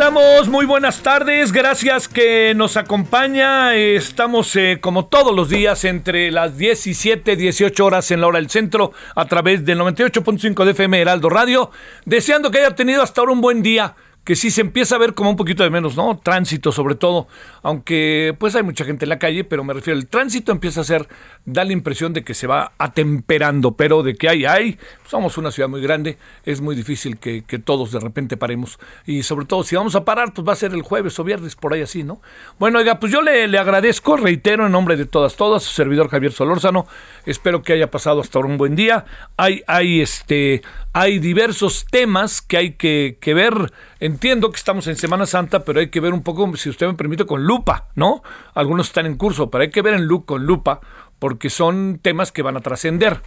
Andamos, muy buenas tardes, gracias que nos acompaña. Estamos eh, como todos los días entre las 17 y 18 horas en la hora del centro a través del 98.5 de FM Heraldo Radio. Deseando que haya tenido hasta ahora un buen día que sí se empieza a ver como un poquito de menos, ¿no? Tránsito sobre todo, aunque pues hay mucha gente en la calle, pero me refiero, el tránsito empieza a ser, da la impresión de que se va atemperando, pero de que hay, hay, somos una ciudad muy grande, es muy difícil que, que todos de repente paremos, y sobre todo si vamos a parar, pues va a ser el jueves o viernes, por ahí así, ¿no? Bueno, oiga, pues yo le, le agradezco, reitero en nombre de todas, todas, su servidor Javier Solórzano, espero que haya pasado hasta ahora un buen día, hay, hay este, hay diversos temas que hay que, ver, Entiendo que estamos en Semana Santa, pero hay que ver un poco, si usted me permite, con lupa, ¿no? Algunos están en curso, pero hay que ver en con lupa, porque son temas que van a trascender.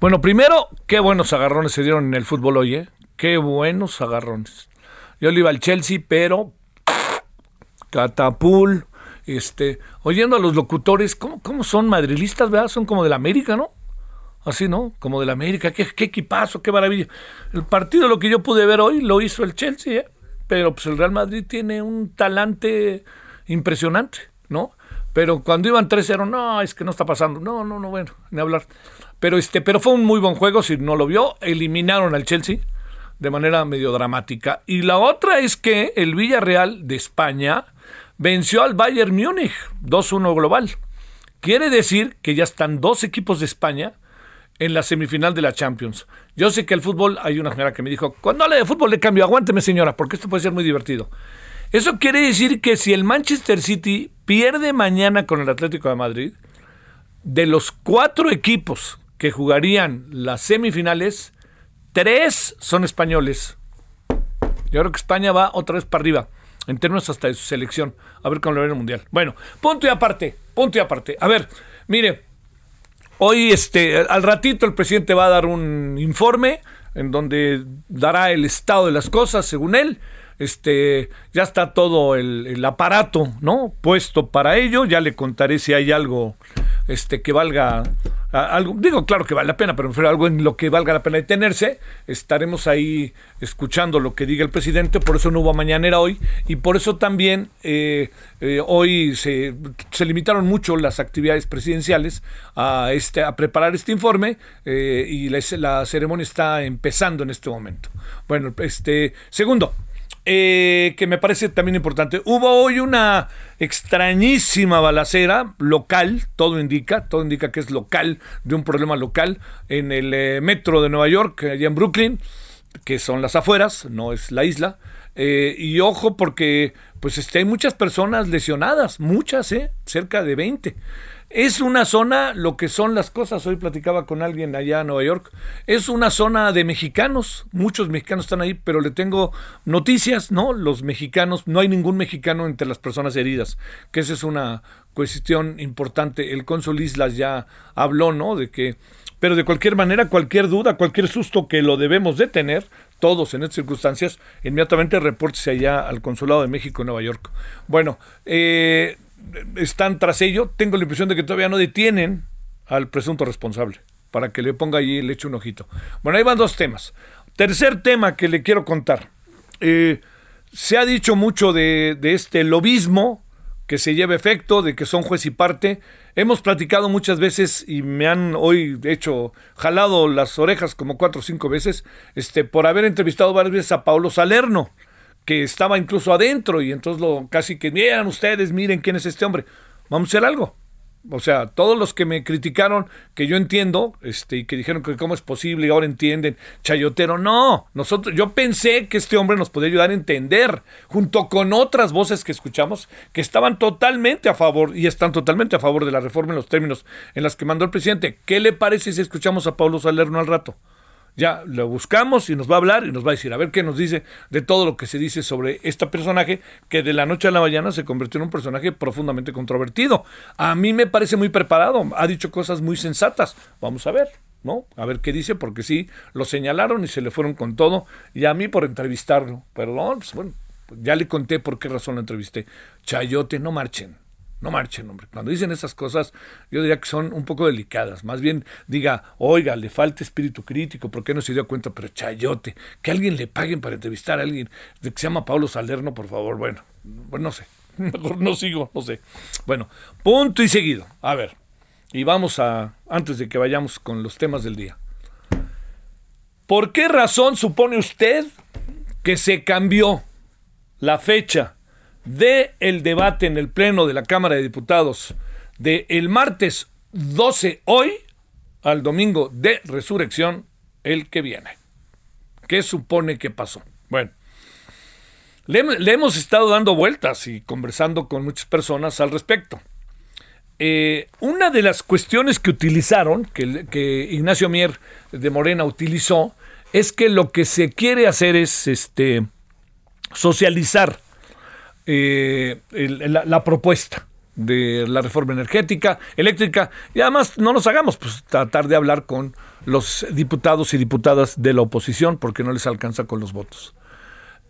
Bueno, primero, qué buenos agarrones se dieron en el fútbol hoy, ¿eh? Qué buenos agarrones. Yo le iba al Chelsea, pero catapul, este, oyendo a los locutores, ¿cómo, cómo son madrilistas, verdad? Son como de la América, ¿no? Así, ¿no? Como de la América. ¿Qué, qué equipazo, qué maravilla. El partido, lo que yo pude ver hoy, lo hizo el Chelsea, ¿eh? Pero pues el Real Madrid tiene un talante impresionante, ¿no? Pero cuando iban 3-0, no, es que no está pasando. No, no, no, bueno, ni hablar. Pero, este, pero fue un muy buen juego, si no lo vio. Eliminaron al Chelsea de manera medio dramática. Y la otra es que el Villarreal de España venció al Bayern Múnich 2-1 global. Quiere decir que ya están dos equipos de España en la semifinal de la Champions. Yo sé que el fútbol, hay una señora que me dijo, cuando hable de fútbol le cambio, aguánteme señora, porque esto puede ser muy divertido. Eso quiere decir que si el Manchester City pierde mañana con el Atlético de Madrid, de los cuatro equipos que jugarían las semifinales, tres son españoles. Yo creo que España va otra vez para arriba, en términos hasta de su selección. A ver cómo lo ve en el Mundial. Bueno, punto y aparte, punto y aparte. A ver, mire, Hoy, este, al ratito el presidente va a dar un informe en donde dará el estado de las cosas, según él. Este, ya está todo el, aparato, ¿no? Puesto para ello. Ya le contaré si hay algo, este, que valga algo, digo, claro que vale la pena, pero prefiero algo en lo que valga la pena detenerse. Estaremos ahí escuchando lo que diga el presidente, por eso no hubo mañanera hoy y por eso también eh, eh, hoy se, se, limitaron mucho las actividades presidenciales a, este, a preparar este informe eh, y la, la ceremonia está empezando en este momento. Bueno, este, segundo, eh, que me parece también importante. Hubo hoy una extrañísima balacera local, todo indica, todo indica que es local, de un problema local, en el eh, metro de Nueva York, allá en Brooklyn, que son las afueras, no es la isla. Eh, y ojo porque pues este, hay muchas personas lesionadas, muchas, cerca de 20. Es una zona, lo que son las cosas, hoy platicaba con alguien allá en Nueva York, es una zona de mexicanos, muchos mexicanos están ahí, pero le tengo noticias, ¿no? Los mexicanos, no hay ningún mexicano entre las personas heridas, que esa es una cuestión importante. El cónsul Islas ya habló, ¿no? De que, pero de cualquier manera, cualquier duda, cualquier susto que lo debemos de tener, todos en estas circunstancias, inmediatamente repórtese allá al Consulado de México en Nueva York. Bueno, eh, están tras ello. Tengo la impresión de que todavía no detienen al presunto responsable, para que le ponga allí y le un ojito. Bueno, ahí van dos temas. Tercer tema que le quiero contar. Eh, se ha dicho mucho de, de este lobismo que se lleva efecto, de que son juez y parte. Hemos platicado muchas veces y me han hoy, de hecho, jalado las orejas como cuatro o cinco veces, este, por haber entrevistado varias veces a Paulo Salerno, que estaba incluso adentro, y entonces lo casi que, miren ustedes, miren quién es este hombre. Vamos a hacer algo. O sea, todos los que me criticaron, que yo entiendo, este, y que dijeron que cómo es posible y ahora entienden, chayotero, no, nosotros, yo pensé que este hombre nos podía ayudar a entender, junto con otras voces que escuchamos, que estaban totalmente a favor y están totalmente a favor de la reforma en los términos en los que mandó el presidente. ¿Qué le parece si escuchamos a Pablo Salerno al rato? Ya lo buscamos y nos va a hablar y nos va a decir, a ver qué nos dice de todo lo que se dice sobre este personaje que de la noche a la mañana se convirtió en un personaje profundamente controvertido. A mí me parece muy preparado, ha dicho cosas muy sensatas. Vamos a ver, ¿no? A ver qué dice, porque sí, lo señalaron y se le fueron con todo. Y a mí por entrevistarlo, perdón, pues bueno, ya le conté por qué razón lo entrevisté. Chayote, no marchen. No marchen, hombre. Cuando dicen esas cosas, yo diría que son un poco delicadas. Más bien diga, oiga, le falta espíritu crítico, ¿por qué no se dio cuenta? Pero chayote, que alguien le paguen para entrevistar a alguien de que se llama Pablo Salerno, por favor. Bueno, pues no sé. Mejor no sigo, no sé. Bueno, punto y seguido. A ver. Y vamos a, antes de que vayamos con los temas del día. ¿Por qué razón supone usted que se cambió la fecha de el debate en el Pleno de la Cámara de Diputados de el martes 12 hoy al domingo de resurrección el que viene. ¿Qué supone que pasó? Bueno, le, le hemos estado dando vueltas y conversando con muchas personas al respecto. Eh, una de las cuestiones que utilizaron, que, que, Ignacio Mier de Morena utilizó, es que lo que se quiere hacer es este, socializar eh, la, propuesta de la reforma energética, eléctrica, y además no nos hagamos, pues tratar de hablar con los diputados y diputadas de la oposición, porque no les alcanza con los votos.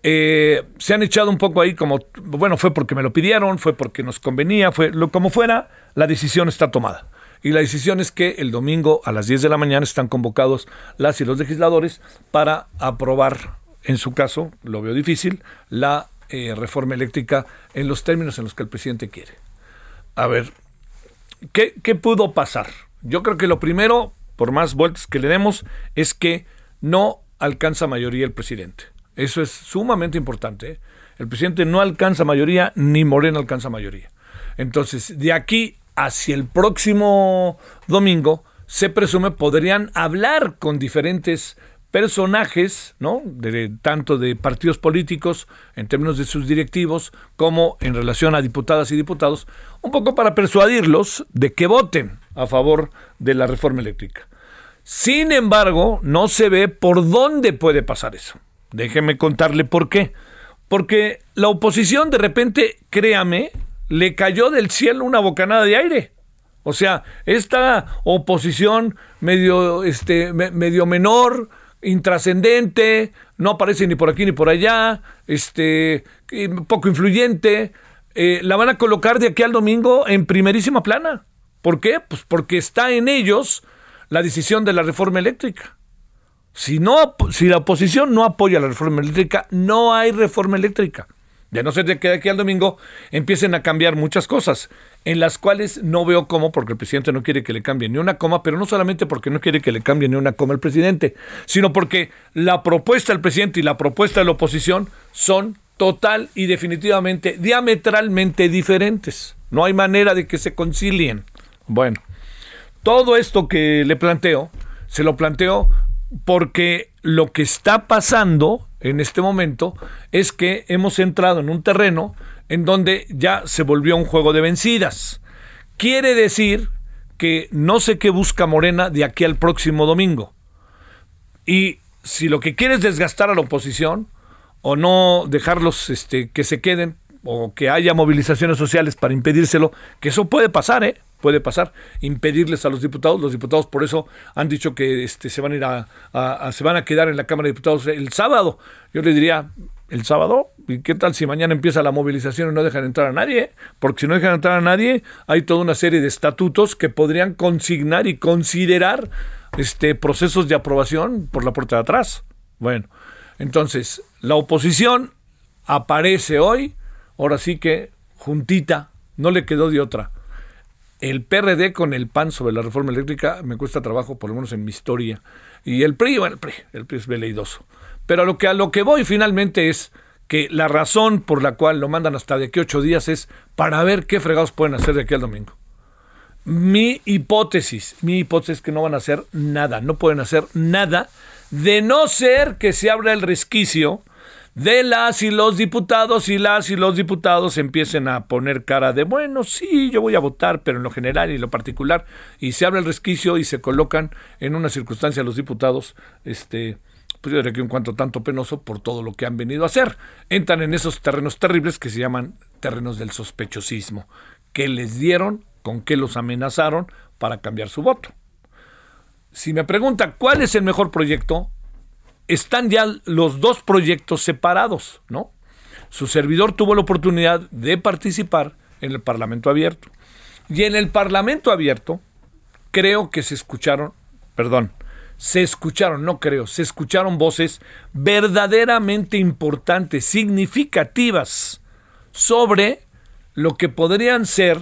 Eh, se han echado un poco ahí como, bueno, fue porque me lo pidieron, fue porque nos convenía, fue lo como fuera, la decisión está tomada. Y la decisión es que el domingo a las 10 de la mañana están convocados las y los legisladores para aprobar, en su caso, lo veo difícil, la eh, reforma eléctrica en los términos en los que el presidente quiere. A ver, ¿qué, ¿qué pudo pasar? Yo creo que lo primero, por más vueltas que le demos, es que no alcanza mayoría el presidente. Eso es sumamente importante. ¿eh? El presidente no alcanza mayoría, ni Moreno alcanza mayoría. Entonces, de aquí hacia el próximo domingo, se presume podrían hablar con diferentes personajes, ¿no? De, tanto de partidos políticos en términos de sus directivos como en relación a diputadas y diputados, un poco para persuadirlos de que voten a favor de la reforma eléctrica. Sin embargo, no se ve por dónde puede pasar eso. Déjeme contarle por qué. Porque la oposición de repente, créame, le cayó del cielo una bocanada de aire. O sea, esta oposición medio, este, medio menor, intrascendente, no aparece ni por aquí ni por allá, este, poco influyente, eh, la van a colocar de aquí al domingo en primerísima plana. ¿Por qué? Pues porque está en ellos la decisión de la reforma eléctrica. Si, no, si la oposición no apoya la reforma eléctrica, no hay reforma eléctrica. Ya no sé de que de aquí al domingo empiecen a cambiar muchas cosas, en las cuales no veo cómo, porque el presidente no quiere que le cambie ni una coma, pero no solamente porque no quiere que le cambie ni una coma el presidente, sino porque la propuesta del presidente y la propuesta de la oposición son total y definitivamente diametralmente diferentes. No hay manera de que se concilien. Bueno, todo esto que le planteo, se lo planteo porque lo que está pasando en este momento es que hemos entrado en un terreno en donde ya se volvió un juego de vencidas. Quiere decir que no sé qué busca Morena de aquí al próximo domingo. Y si lo que quiere es desgastar a la oposición o no dejarlos este, que se queden o que haya movilizaciones sociales para impedírselo, que eso puede pasar, ¿eh? puede pasar, impedirles a los diputados. Los diputados por eso han dicho que este, se van a ir a, a, se van a quedar en la Cámara de Diputados el sábado. Yo le diría, el sábado. ¿Y qué tal si mañana empieza la movilización y no dejan entrar a nadie? Porque si no dejan entrar a nadie, hay toda una serie de estatutos que podrían consignar y considerar este, procesos de aprobación por la puerta de atrás. Bueno, entonces, la oposición aparece hoy, ahora sí que juntita, no le quedó de otra. El PRD con el PAN sobre la reforma eléctrica me cuesta trabajo, por lo menos en mi historia. Y el PRI, bueno, el PRI, el PRI es veleidoso. Pero a lo que, a lo que voy finalmente es que la razón por la cual lo mandan hasta de aquí ocho días es para ver qué fregados pueden hacer de aquí al domingo. Mi hipótesis, mi hipótesis es que no van a hacer nada, no pueden hacer nada, de no ser que se abra el resquicio de las y los diputados y las y los diputados empiecen a poner cara de, bueno, sí, yo voy a votar, pero en lo general y lo particular, y se abre el resquicio y se colocan en una circunstancia los diputados, este, pues yo diría que un cuanto tanto penoso por todo lo que han venido a hacer. Entran en esos terrenos terribles que se llaman terrenos del sospechosismo, que les dieron, con qué los amenazaron para cambiar su voto. Si me pregunta cuál es el mejor proyecto, están ya los dos proyectos separados, ¿no? Su servidor tuvo la oportunidad de participar en el Parlamento Abierto. Y en el Parlamento Abierto creo que se escucharon, perdón, se escucharon, no creo, se escucharon voces verdaderamente importantes, significativas, sobre lo que podrían ser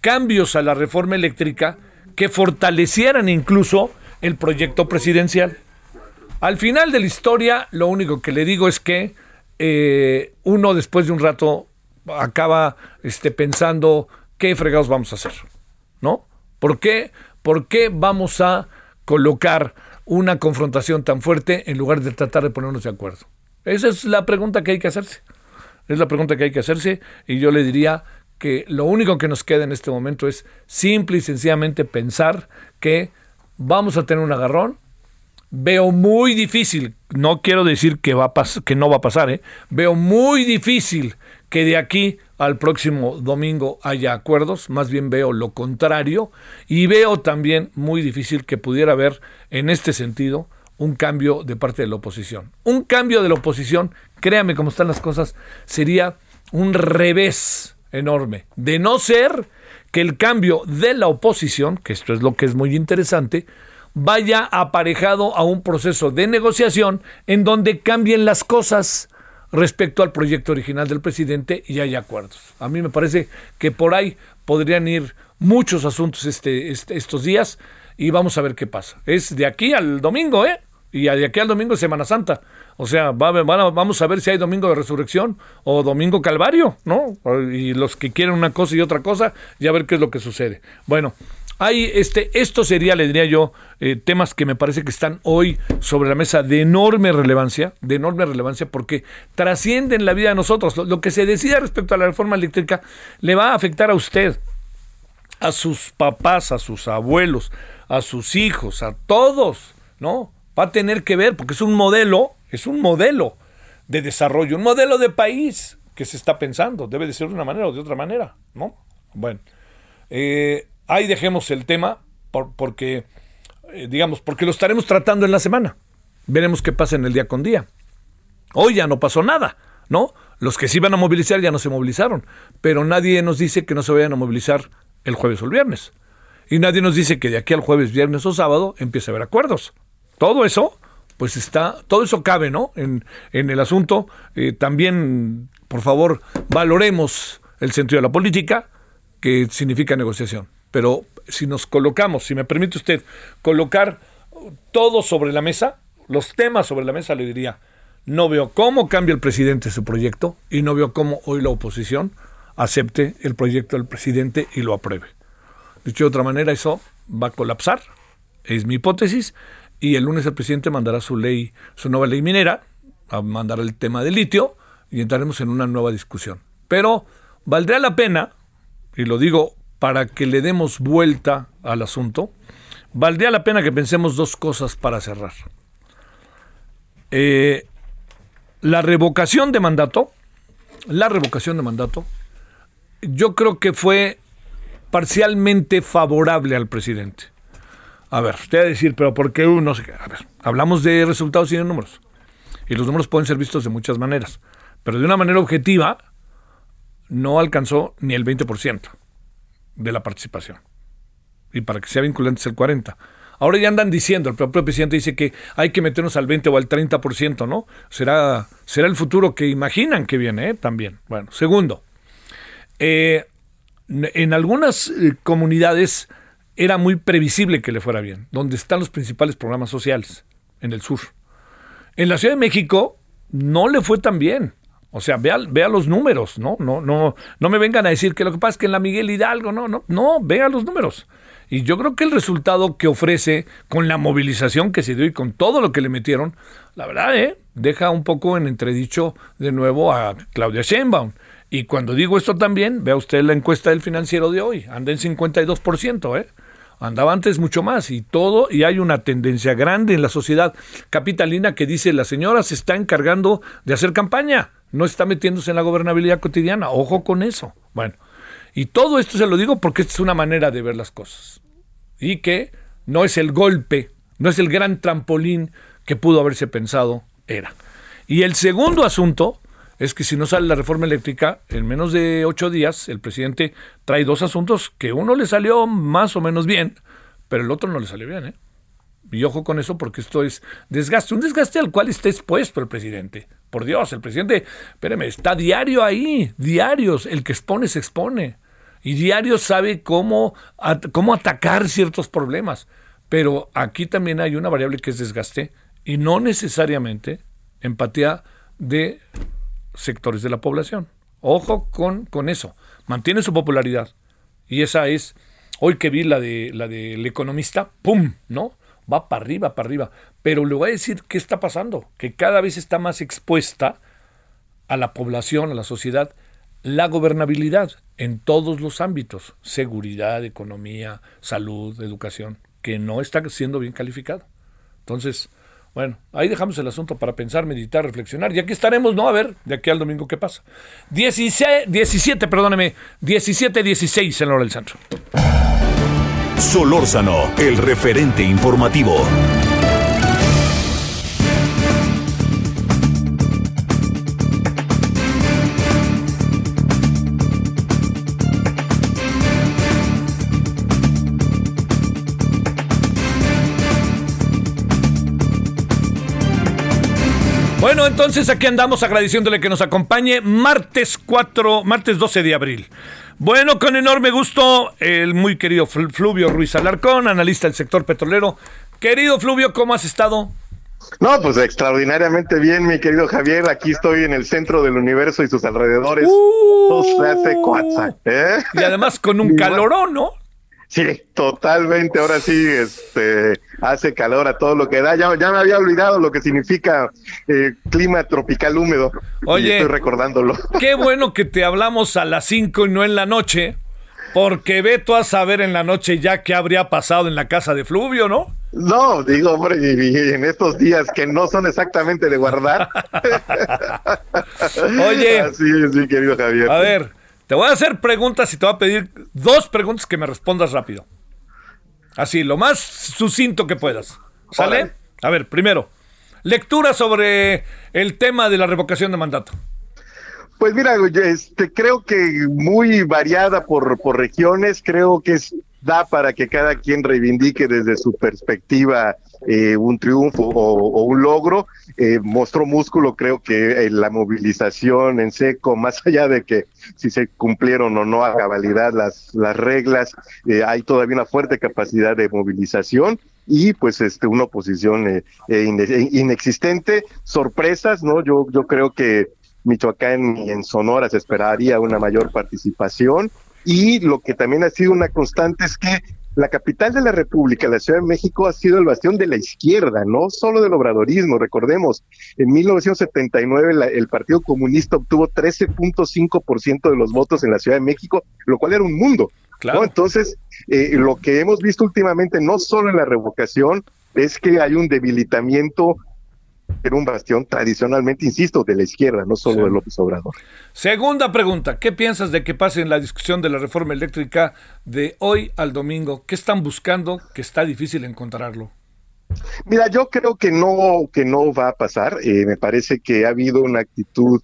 cambios a la reforma eléctrica que fortalecieran incluso el proyecto presidencial. Al final de la historia, lo único que le digo es que eh, uno después de un rato acaba este, pensando qué fregados vamos a hacer, ¿no? ¿Por qué, ¿Por qué vamos a colocar una confrontación tan fuerte en lugar de tratar de ponernos de acuerdo? Esa es la pregunta que hay que hacerse. Es la pregunta que hay que hacerse y yo le diría que lo único que nos queda en este momento es simple y sencillamente pensar que vamos a tener un agarrón, veo muy difícil, no quiero decir que, va a que no va a pasar, ¿eh? veo muy difícil que de aquí al próximo domingo haya acuerdos, más bien veo lo contrario y veo también muy difícil que pudiera haber en este sentido un cambio de parte de la oposición. Un cambio de la oposición, créame cómo están las cosas, sería un revés enorme, de no ser que el cambio de la oposición, que esto es lo que es muy interesante, vaya aparejado a un proceso de negociación en donde cambien las cosas respecto al proyecto original del presidente y haya acuerdos. A mí me parece que por ahí podrían ir muchos asuntos este, este, estos días y vamos a ver qué pasa. Es de aquí al domingo, ¿eh? Y de aquí al domingo es Semana Santa. O sea, vamos a ver si hay domingo de resurrección o domingo calvario, ¿no? Y los que quieren una cosa y otra cosa, ya ver qué es lo que sucede. Bueno, hay este, esto sería, le diría yo, eh, temas que me parece que están hoy sobre la mesa de enorme relevancia, de enorme relevancia, porque trascienden la vida de nosotros. Lo, que se decida respecto a la reforma eléctrica le va a afectar a usted, a sus papás, a sus abuelos, a sus hijos, a todos, ¿no? Va a tener que ver, porque es un modelo, es un modelo de desarrollo, un modelo de país que se está pensando. Debe de ser de una manera o de otra manera, ¿no? Bueno. Eh, ahí dejemos el tema porque, eh, digamos, porque lo estaremos tratando en la semana. Veremos qué pasa en el día con día. Hoy ya no pasó nada, ¿no? Los que se iban a movilizar ya no se movilizaron, pero nadie nos dice que no se vayan a movilizar el jueves o el viernes. Y nadie nos dice que de aquí al jueves, viernes o sábado empiece a haber acuerdos. Todo eso, pues está, todo eso cabe, ¿no? En, el asunto. Eh, también, por favor, valoremos el sentido de la política, que significa negociación pero si nos colocamos, si me permite usted, colocar todo sobre la mesa, los temas sobre la mesa, le diría, no veo cómo cambia el presidente su proyecto y no veo cómo hoy la oposición acepte el proyecto del presidente y lo apruebe. Dicho de otra manera, eso va a colapsar, es mi hipótesis, y el lunes el presidente mandará su ley, su nueva ley minera, a mandar el tema del litio y entraremos en una nueva discusión. Pero valdría la pena, y lo digo para que le demos vuelta al asunto, valdría la pena que pensemos dos cosas para cerrar. Eh, la revocación de mandato, la revocación de mandato, yo creo que fue parcialmente favorable al presidente. A ver, usted va a decir, pero ¿por qué uno? A ver, hablamos de resultados y de números. Y los números pueden ser vistos de muchas maneras. pero de una manera objetiva no alcanzó ni el 20% de la participación. Y para que sea vinculante es el 40%. Ahora ya andan diciendo, el propio presidente dice que hay que meternos al 20 o al 30%, ¿no? Será, será el futuro que imaginan que viene, ¿eh? También. Bueno, segundo, eh, en algunas eh, comunidades era muy previsible que le fuera bien, donde están los principales programas sociales, en el sur. En la Ciudad de México no le fue tan bien. O sea, vea, vea los números, ¿no? No, no, no me vengan a decir que lo que pasa es que en la Miguel Hidalgo, no, no, no, vea los números. Y yo creo que el resultado que ofrece con la movilización que se dio y con todo lo que le metieron, la verdad, ¿eh? deja un poco en entredicho de nuevo a Claudia Sheinbaum. Y cuando digo esto también, vea usted la encuesta del financiero de hoy, anda en 52%, ¿eh? Andaba antes mucho más y todo, y hay una tendencia grande en la sociedad capitalina que dice la señora se está encargando de hacer campaña, no está metiéndose en la gobernabilidad cotidiana, ojo con eso. Bueno, y todo esto se lo digo porque es una manera de ver las cosas. Y que no es el golpe, no es el gran trampolín que pudo haberse pensado, era. Y el segundo asunto es que si no sale la reforma eléctrica, en menos de ocho días, el presidente trae dos asuntos que uno le salió más o menos bien, pero el otro no le salió bien. ¿eh? Y ojo con eso porque esto es desgaste, un desgaste al cual está expuesto el presidente. Por Dios, el presidente, espéreme, está diario ahí, diarios, el que expone se expone. Y diario sabe cómo, cómo atacar ciertos problemas. Pero aquí también hay una variable que es desgaste y no necesariamente empatía de sectores de la población. Ojo con, con eso. Mantiene su popularidad. Y esa es, hoy que vi la de la del economista, ¡pum! ¿No? Va para arriba, para arriba. Pero le voy a decir qué está pasando, que cada vez está más expuesta a la población, a la sociedad, la gobernabilidad en todos los ámbitos, seguridad, economía, salud, educación, que no está siendo bien calificado. Entonces, bueno, ahí dejamos el asunto para pensar, meditar, reflexionar. Y aquí estaremos, ¿no? A ver, de aquí al domingo qué pasa. 17, 17 perdóneme, 17, 16 en la hora del centro. Solórzano, el referente informativo. Entonces aquí andamos agradeciéndole que nos acompañe martes 4, martes 12 de abril. Bueno, con enorme gusto, el muy querido Fluvio Ruiz Alarcón, analista del sector petrolero. Querido Fluvio, ¿cómo has estado? No, pues extraordinariamente bien, mi querido Javier. Aquí estoy en el centro del universo y sus alrededores. Uh, hace ¿eh? Y además con un calorón, ¿no? Sí, totalmente. Ahora sí, este, hace calor a todo lo que da. Ya, ya me había olvidado lo que significa eh, clima tropical húmedo. Oye, estoy recordándolo. Qué bueno que te hablamos a las 5 y no en la noche, porque ve tú a saber en la noche ya qué habría pasado en la casa de Fluvio, ¿no? No, digo, hombre, en estos días que no son exactamente de guardar. Oye, así es, mi querido Javier. A ver, te voy a hacer preguntas y te voy a pedir dos preguntas que me respondas rápido. Así, lo más sucinto que puedas. ¿Sale? A ver, primero, lectura sobre el tema de la revocación de mandato. Pues mira, este, creo que muy variada por, por regiones, creo que es, da para que cada quien reivindique desde su perspectiva eh, un triunfo o, un logro. Eh, mostró músculo, creo que eh, la movilización en seco, más allá de que si se cumplieron o no a cabalidad las, las reglas, hay todavía una fuerte capacidad de movilización y pues este una oposición inexistente, sorpresas, ¿no? Yo, yo creo que Michoacán y en Sonora se esperaría una mayor participación y lo que también ha sido una constante es que la capital de la República, la Ciudad de México, ha sido el bastión de la izquierda, no solo del obradorismo. Recordemos, en 1979 el Partido Comunista obtuvo 13.5% de los votos en la Ciudad de México, lo cual era un mundo. Claro. Entonces, eh, lo que hemos visto últimamente, no solo en la revocación, es que hay un debilitamiento era un bastión tradicionalmente, insisto, de la izquierda, no solo de López Obrador. Segunda pregunta, ¿qué piensas de que pase en la discusión de la reforma eléctrica de hoy al domingo? ¿Qué están buscando que está difícil encontrarlo? Mira, yo creo que no, que no va a pasar. Eh, me parece que ha habido una actitud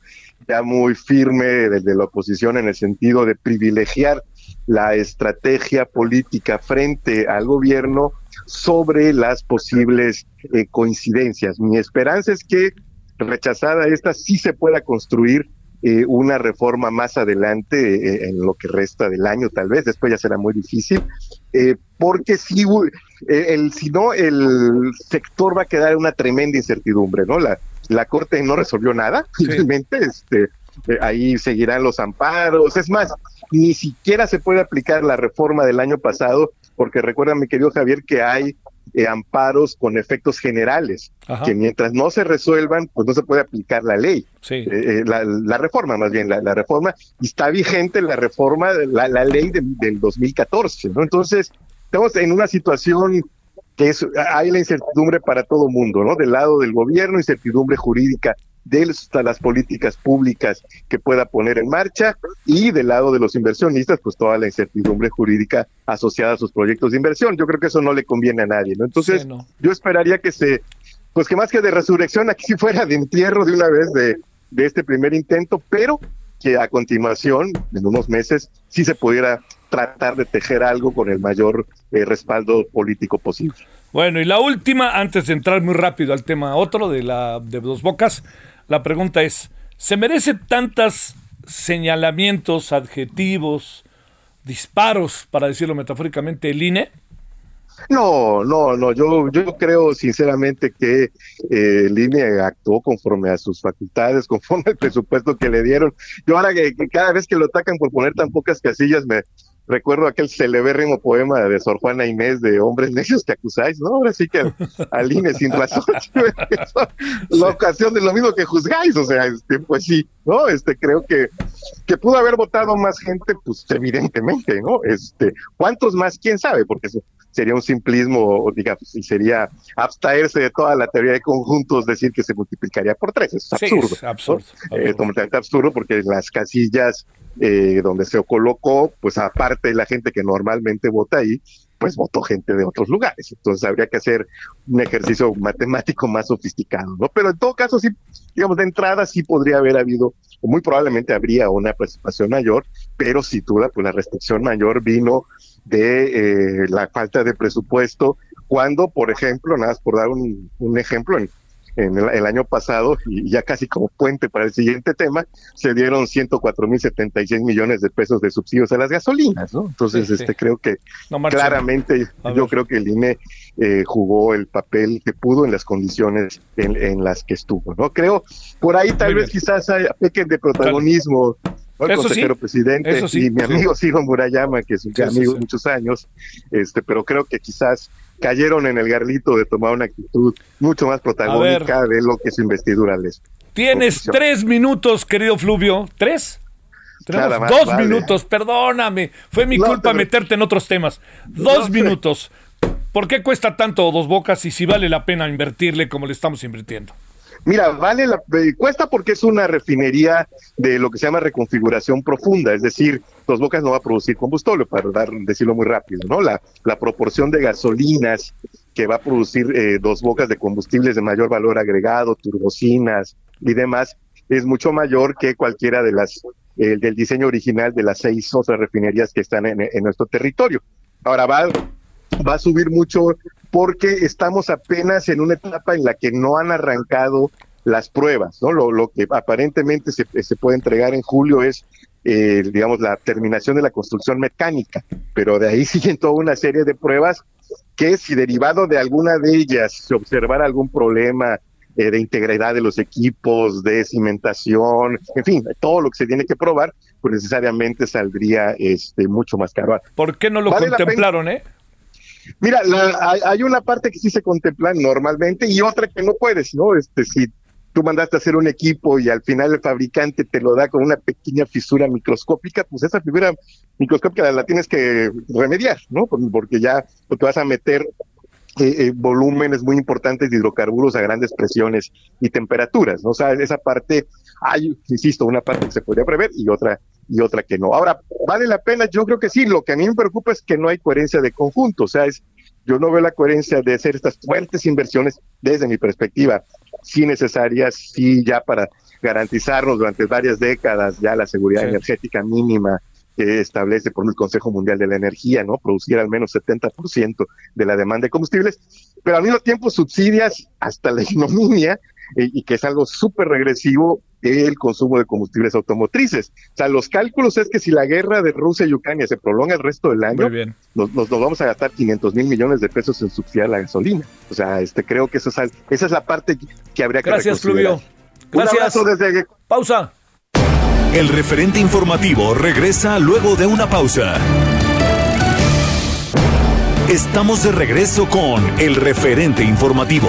ya muy firme desde la oposición en el sentido de privilegiar la estrategia política frente al gobierno sobre las posibles eh, coincidencias. Mi esperanza es que rechazada esta sí se pueda construir eh, una reforma más adelante eh, en lo que resta del año tal vez, después ya será muy difícil, porque si, el, si no el sector va a quedar en una tremenda incertidumbre, ¿no? La, la Corte no resolvió nada, finalmente, este, ahí seguirán los amparos, es más, ni siquiera se puede aplicar la reforma del año pasado, porque recuerda, mi querido Javier, que hay eh, amparos con efectos generales, que mientras no se resuelvan, pues no se puede aplicar la ley. Eh, eh, la, reforma, más bien, la, reforma, y está vigente la reforma, la, la ley del 2014, ¿no? Entonces, estamos en una situación que es, hay la incertidumbre para todo mundo, ¿no? Del lado del gobierno, incertidumbre jurídica de las políticas públicas que pueda poner en marcha y del lado de los inversionistas, pues toda la incertidumbre jurídica asociada a sus proyectos de inversión. Yo creo que eso no le conviene a nadie, ¿no? Entonces, yo esperaría que se, pues que más que de resurrección, aquí fuera de entierro de una vez de, de este primer intento, pero que a continuación, en unos meses, sí se pudiera tratar de tejer algo con el mayor eh, respaldo político posible. Bueno, y la última, antes de entrar muy rápido al tema otro de la de dos bocas, la pregunta es, ¿se merece tantos señalamientos, adjetivos, disparos, para decirlo metafóricamente, el INE? No, no, no, yo, yo creo sinceramente que eh, el INE actuó conforme a sus facultades, conforme al presupuesto que le dieron. Yo ahora que cada vez que lo atacan por poner tan pocas casillas me, recuerdo aquel celebérrimo poema de Sor Juana Inés de hombres necios que acusáis, ¿no? Ahora sí que al INE sin razón, la ocasión de lo mismo que juzgáis, o sea, este, pues sí, ¿no? Este, creo que, que pudo haber votado más gente, pues evidentemente, ¿no? Este, ¿cuántos más? ¿Quién sabe? Porque sería un simplismo, digamos, y sería abstraerse de toda la teoría de conjuntos, decir que se multiplicaría por tres, es absurdo. es absurdo, eh, absurdo porque las casillas eh, donde se colocó, pues aparte de la gente que normalmente vota ahí, pues votó gente de otros lugares. Entonces habría que hacer un ejercicio matemático más sofisticado, ¿no? Pero en todo caso, sí, digamos, de entrada sí podría haber habido, o muy probablemente habría una participación mayor, pero sin duda, pues la restricción mayor vino de eh, la falta de presupuesto, cuando, por ejemplo, nada más por dar un, un ejemplo, en en el, año pasado, y ya casi como puente para el siguiente tema, se dieron 104 mil 76 millones de pesos de subsidios a las gasolinas, ¿no? Entonces, este creo que claramente, yo creo que el INE eh, jugó el papel que pudo en las condiciones en, las que estuvo, ¿no? Creo, por ahí tal vez quizás hay pequen de protagonismo. El consejero presidente y mi amigo Sigo Murayama, que es un amigo de muchos años, este, pero creo que quizás cayeron en el garlito de tomar una actitud mucho más protagónica de lo que su investidura les. Tienes tres minutos, querido Fluvio. ¿Tres? Tenemos dos minutos, perdóname. Fue mi culpa meterte en otros temas. Dos minutos. ¿Por qué cuesta tanto dos bocas y si vale la pena invertirle como le estamos invirtiendo? Mira, vale la eh, cuesta porque es una refinería de lo que se llama reconfiguración profunda, es decir, Dos Bocas no va a producir combustible, para dar, decirlo muy rápido, ¿no? La, proporción de gasolinas que va a producir eh, Dos Bocas de combustibles de mayor valor agregado, turbocinas y demás, es mucho mayor que cualquiera de las eh, del diseño original de las seis otras refinerías que están en, en nuestro territorio. Ahora va, va a subir mucho porque estamos apenas en una etapa en la que no han arrancado las pruebas, ¿no? Lo, lo que aparentemente se, se, puede entregar en julio es, eh, digamos, la terminación de la construcción mecánica, pero de ahí siguen toda una serie de pruebas que si derivado de alguna de ellas se observara algún problema eh, de integridad de los equipos, de cimentación, en fin, todo lo que se tiene que probar, pues necesariamente saldría este mucho más caro. ¿Por qué no lo contemplaron, eh? Mira, hay, una parte que sí se contempla normalmente y otra que no puedes, ¿no? Este, si tú mandaste a hacer un equipo y al final el fabricante te lo da con una pequeña fisura microscópica, pues esa figura microscópica la tienes que remediar, ¿no? Porque ya te vas a meter eh, eh, volúmenes muy importantes de hidrocarburos a grandes presiones y temperaturas, ¿no? O sea, esa parte, hay, insisto, una parte que se podría prever y otra y otra que no. Ahora, ¿vale la pena? Yo creo que sí. Lo que a mí me preocupa es que no hay coherencia de conjunto. O sea, es, yo no veo la coherencia de hacer estas fuertes inversiones desde mi perspectiva, sí necesarias, sí ya para garantizarnos durante varias décadas ya la seguridad energética mínima que establece por el Consejo Mundial de la Energía, ¿no? Producir al menos 70% de la demanda de combustibles, pero al mismo tiempo subsidias hasta la ignominia y que es algo súper regresivo el consumo de combustibles automotrices. O sea, los cálculos es que si la guerra de Rusia y Ucrania se prolonga el resto del año, Nos, nos, vamos a gastar 500 mil millones de pesos en subsidiar la gasolina. O sea, este creo que eso es, esa es la parte que habría que Gracias, Fluvio. Gracias. desde... Pausa. El referente informativo regresa luego de una pausa. Estamos de regreso con el referente informativo.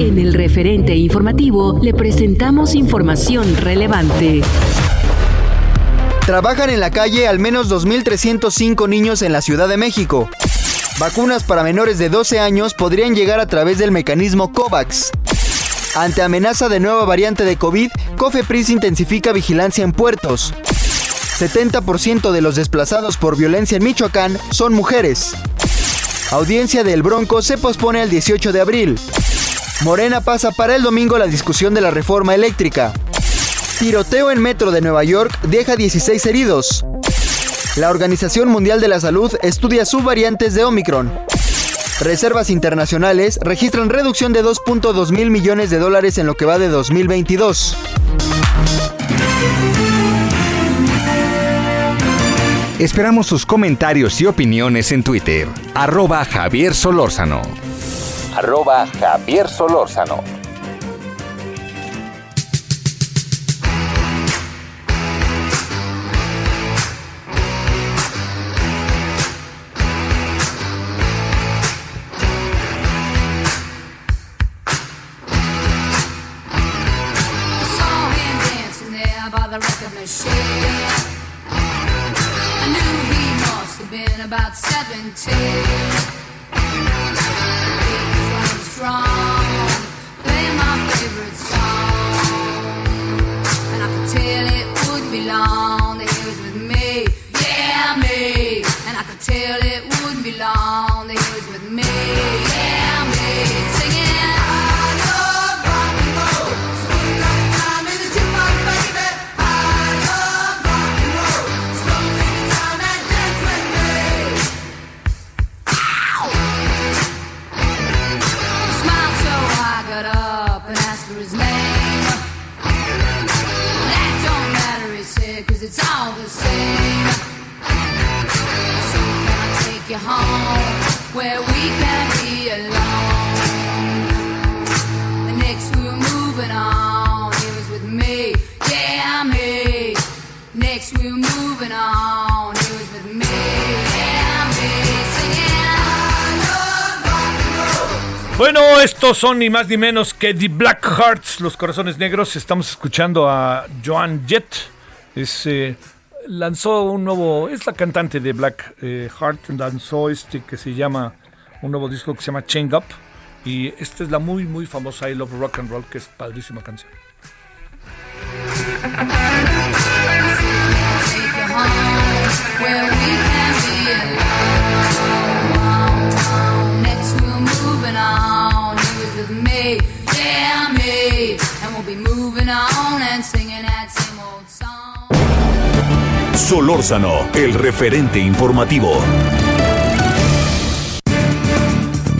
En el referente informativo le presentamos información relevante. Trabajan en la calle al menos 2.305 niños en la Ciudad de México. Vacunas para menores de 12 años podrían llegar a través del mecanismo COVAX. Ante amenaza de nueva variante de COVID, COFEPRIS intensifica vigilancia en puertos. 70% de los desplazados por violencia en Michoacán son mujeres. Audiencia del Bronco se pospone al 18 de abril. Morena pasa para el domingo la discusión de la reforma eléctrica. Tiroteo en metro de Nueva York deja 16 heridos. La Organización Mundial de la Salud estudia subvariantes de Omicron. Reservas internacionales registran reducción de 2.2 mil millones de dólares en lo que va de 2022. Esperamos sus comentarios y opiniones en Twitter. Arroba Javier Solórzano. Arroba Javier Solórzano. about 17. Tell it wouldn't be long Bueno, estos son ni más ni menos que The Black Hearts, los corazones negros. Estamos escuchando a Joan Jett. Es, lanzó un nuevo, es la cantante de Black eh, Heart, lanzó este que se llama, un nuevo disco que se llama Chain Up. Y esta es la muy, muy famosa I Love Rock and Roll, que es padrísima canción. Solórzano, el referente informativo.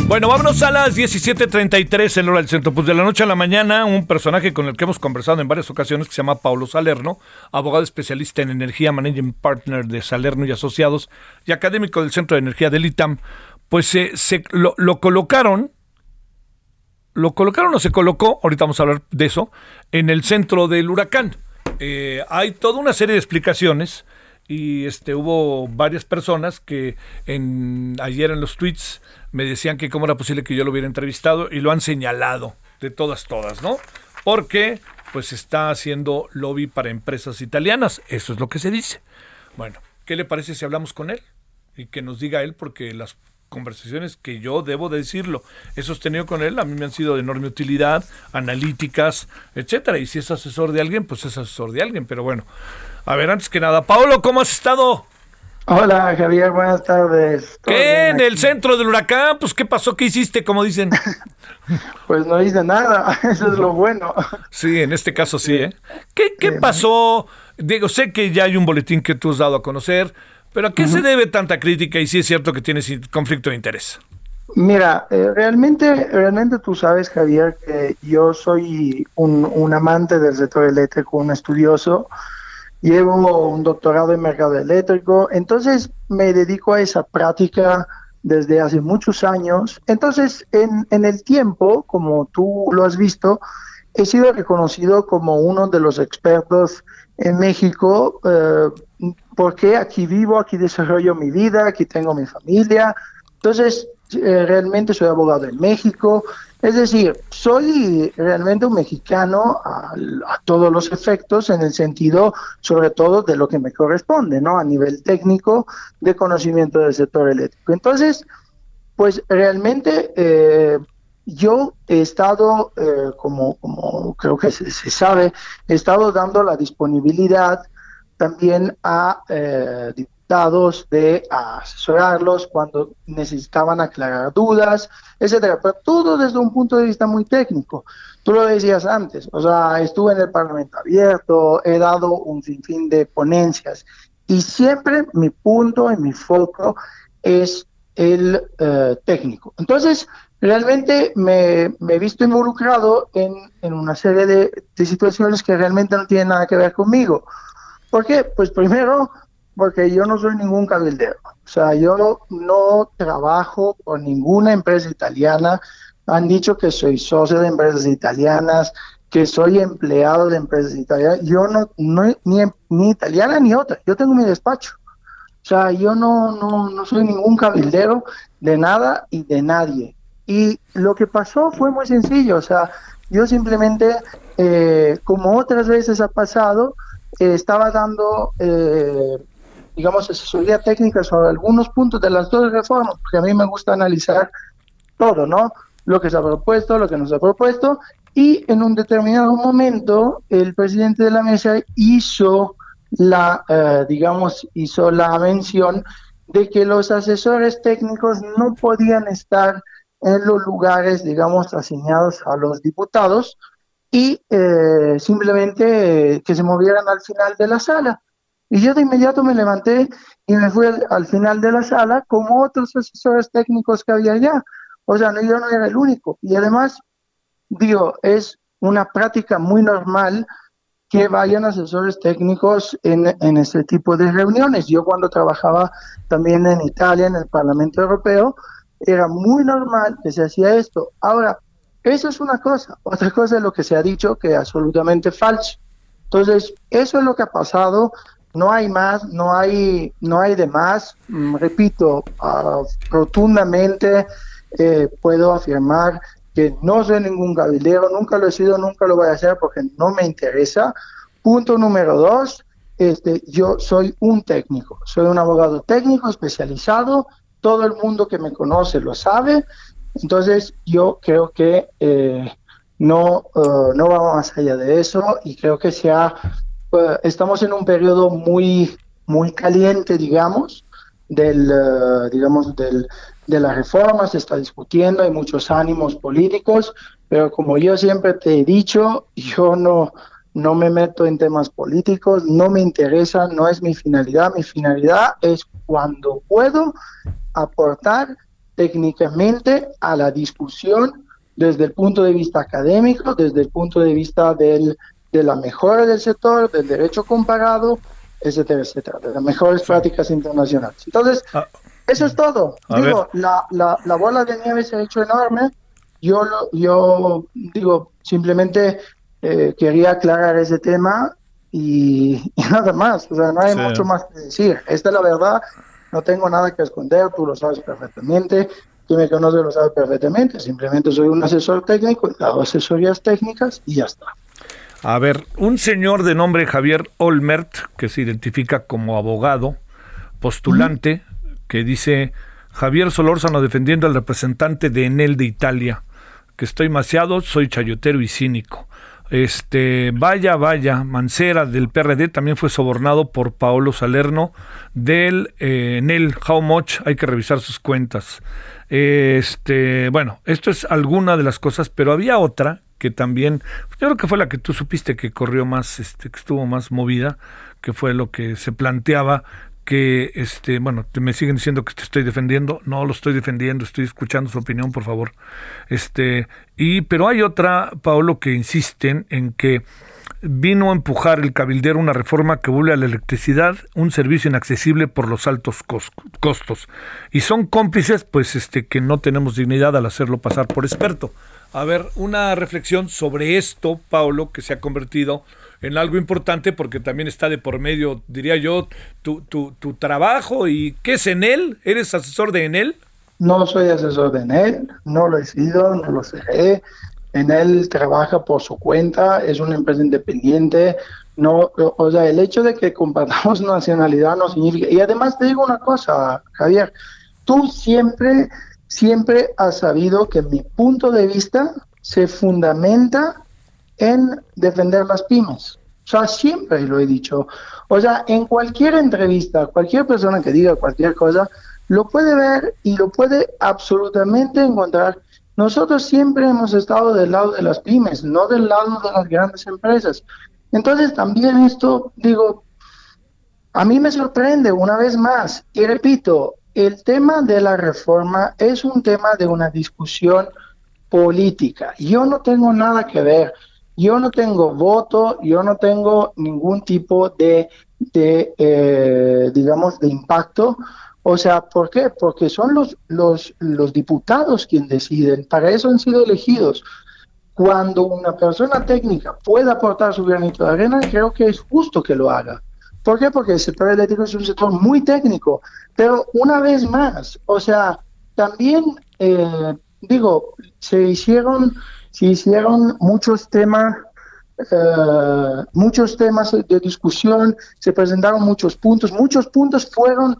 Bueno, vámonos a las 17.33 en hora del centro. Pues de la noche a la mañana, un personaje con el que hemos conversado en varias ocasiones, que se llama Paulo Salerno, abogado especialista en energía, managing partner de Salerno y Asociados y académico del Centro de Energía del ITAM, pues se, lo, lo colocaron lo colocaron o se colocó, ahorita vamos a hablar de eso, en el centro del huracán. Eh, hay toda una serie de explicaciones y este hubo varias personas que ayer en los tweets me decían que cómo era posible que yo lo hubiera entrevistado y lo han señalado de todas todas, ¿no? Porque pues está haciendo lobby para empresas italianas, eso es lo que se dice. Bueno, ¿qué le parece si hablamos con él? Y que nos diga él porque las conversaciones que yo debo de decirlo he sostenido con él a mí me han sido de enorme utilidad, analíticas, etcétera, y si es asesor de alguien, pues es asesor de alguien, pero bueno, a ver, antes que nada, Paolo, ¿cómo has estado? Hola Javier, buenas tardes. ¿Todo ¿Qué? bien En el centro del huracán, pues ¿qué pasó? ¿Qué hiciste? Como dicen. Pues no hice nada, eso es lo bueno. Sí, en este caso sí, ¿eh? ¿Qué, qué pasó? Digo, sé que ya hay un boletín que tú has dado a conocer, pero ¿a qué se debe tanta crítica? Y si es cierto que tienes conflicto de interés. Mira, eh, realmente, realmente tú sabes, Javier, que yo soy un, un amante del sector eléctrico, un estudioso. Llevo un doctorado en mercado eléctrico, entonces me dedico a esa práctica desde hace muchos años. Entonces, en, en el tiempo, como tú lo has visto, he sido reconocido como uno de los expertos en México, eh, porque aquí vivo, aquí desarrollo mi vida, aquí tengo mi familia. Entonces, eh, realmente soy abogado en México. Es decir, soy realmente un mexicano a, todos los efectos en el sentido, sobre todo, de lo que me corresponde, ¿no? A nivel técnico, de conocimiento del sector eléctrico. Entonces, pues realmente eh, yo he estado, eh, como, creo que se sabe, he estado dando la disponibilidad también a eh, diputados de asesorarlos cuando necesitaban aclarar dudas, etcétera, pero todo desde un punto de vista muy técnico. Tú lo decías antes, o sea, estuve en el Parlamento abierto, he dado un sinfín de ponencias y siempre mi punto y mi foco es el eh, técnico. Entonces, realmente me, he visto involucrado en, en una serie de, de situaciones que realmente no tienen nada que ver conmigo. ¿Por qué? Pues primero, porque yo no soy ningún cabildero. O sea, yo no, trabajo por ninguna empresa italiana. Han dicho que soy socio de empresas italianas, que soy empleado de empresas italianas. Yo no, no ni, ni italiana ni otra. Yo tengo mi despacho. O sea, yo no, no, no soy ningún cabildero de nada y de nadie. Y lo que pasó fue muy sencillo. O sea, yo simplemente, eh, como otras veces ha pasado, eh, estaba dando, eh, digamos, asesoría técnica sobre algunos puntos de las dos reformas, porque a mí me gusta analizar todo, ¿no? Lo que se ha propuesto, lo que no se ha propuesto, y en un determinado momento el presidente de la mesa hizo la, eh, digamos, hizo la mención de que los asesores técnicos no podían estar en los lugares, digamos, asignados a los diputados y eh, simplemente eh, que se movieran al final de la sala. Y yo de inmediato me levanté y me fui al, al final de la sala como otros asesores técnicos que había allá. O sea, no, yo no era el único. Y además, digo, es una práctica muy normal que vayan asesores técnicos en, en este tipo de reuniones. Yo cuando trabajaba también en Italia, en el Parlamento Europeo, era muy normal que se hacía esto. Ahora, eso es una cosa. Otra cosa es lo que se ha dicho que es absolutamente falso. Entonces, eso es lo que ha pasado. No hay más, no hay, no hay de más. Mm, repito, ah, rotundamente eh, puedo afirmar que no soy ningún cabildero, nunca lo he sido, nunca lo voy a hacer porque no me interesa. Punto número dos, este, yo soy un técnico, soy un abogado técnico especializado, todo el mundo que me conoce lo sabe, entonces yo creo que eh, no, uh, no vamos más allá de eso y creo que sea, uh, estamos en un periodo muy, muy caliente, digamos, del, uh, digamos, del, de la reforma, se está discutiendo, hay muchos ánimos políticos, pero como yo siempre te he dicho, yo no, no me meto en temas políticos, no me interesa, no es mi finalidad, mi finalidad es cuando puedo aportar técnicamente a la discusión desde el punto de vista académico, desde el punto de vista del, de la mejora del sector, del derecho comparado, etcétera, etcétera, de las mejores prácticas internacionales. Entonces, Ah, eso es todo. Digo, la, la, la bola de nieve se ha hecho enorme. Yo, lo, yo digo, simplemente eh, quería aclarar ese tema y, y nada más, o sea, no hay Sí. mucho más que decir. Esta es la verdad, no tengo nada que esconder, tú lo sabes perfectamente, tú me conoces, lo sabes perfectamente, simplemente soy un asesor técnico, hago asesorías técnicas y ya está. A ver, un señor de nombre Javier Olmert, que se identifica como abogado, postulante, que dice Javier Solórzano defendiendo al representante de Enel de Italia, que estoy maciado, soy chayotero y cínico. Este, vaya, vaya, Mancera del PRD también fue sobornado por Paolo Salerno del eh, Enel. How much? Hay que revisar sus cuentas. Este, bueno, esto es alguna de las cosas, pero había otra que también, yo creo que fue la que tú supiste que corrió más, este, que estuvo más movida, que fue lo que se planteaba que, este, bueno, me siguen diciendo que te estoy defendiendo, no lo estoy defendiendo, estoy escuchando su opinión, por favor. Este, y, pero hay otra, Paolo, que insisten en que vino a empujar el cabildero una reforma que vuelve a la electricidad un servicio inaccesible por los altos cos- costos. Y son cómplices, pues, este, que no tenemos dignidad al hacerlo pasar por experto. A ver, una reflexión sobre esto, Paulo, que se ha convertido en algo importante porque también está de por medio, diría yo, tu, tu, tu trabajo y ¿qué es Enel? ¿Eres asesor de Enel? No soy asesor de Enel, no lo he sido, no lo seré. Enel trabaja por su cuenta, es una empresa independiente. No, o sea, el hecho de que compartamos nacionalidad no significa. Y además te digo una cosa, Javier, tú siempre, siempre has sabido que mi punto de vista se fundamenta en defender las pymes. O sea, siempre lo he dicho. O sea, en cualquier entrevista, cualquier persona que diga cualquier cosa, lo puede ver y lo puede absolutamente encontrar. Nosotros siempre hemos estado del lado de las pymes, no del lado de las grandes empresas. Entonces, también esto, digo, a mí me sorprende una vez más, y repito, el tema de la reforma es un tema de una discusión política. Yo no tengo nada que ver, yo no tengo voto, yo no tengo ningún tipo de, de eh, digamos, de impacto. O sea, ¿por qué? Porque son los, los, los diputados quienes deciden, para eso han sido elegidos. Cuando una persona técnica puede aportar su granito de arena, creo que es justo que lo haga. ¿Por qué? Porque el sector eléctrico es un sector muy técnico. Pero una vez más, o sea, también, eh, digo, se hicieron, se hicieron muchos temas, eh, muchos temas de discusión, se presentaron muchos puntos, muchos puntos fueron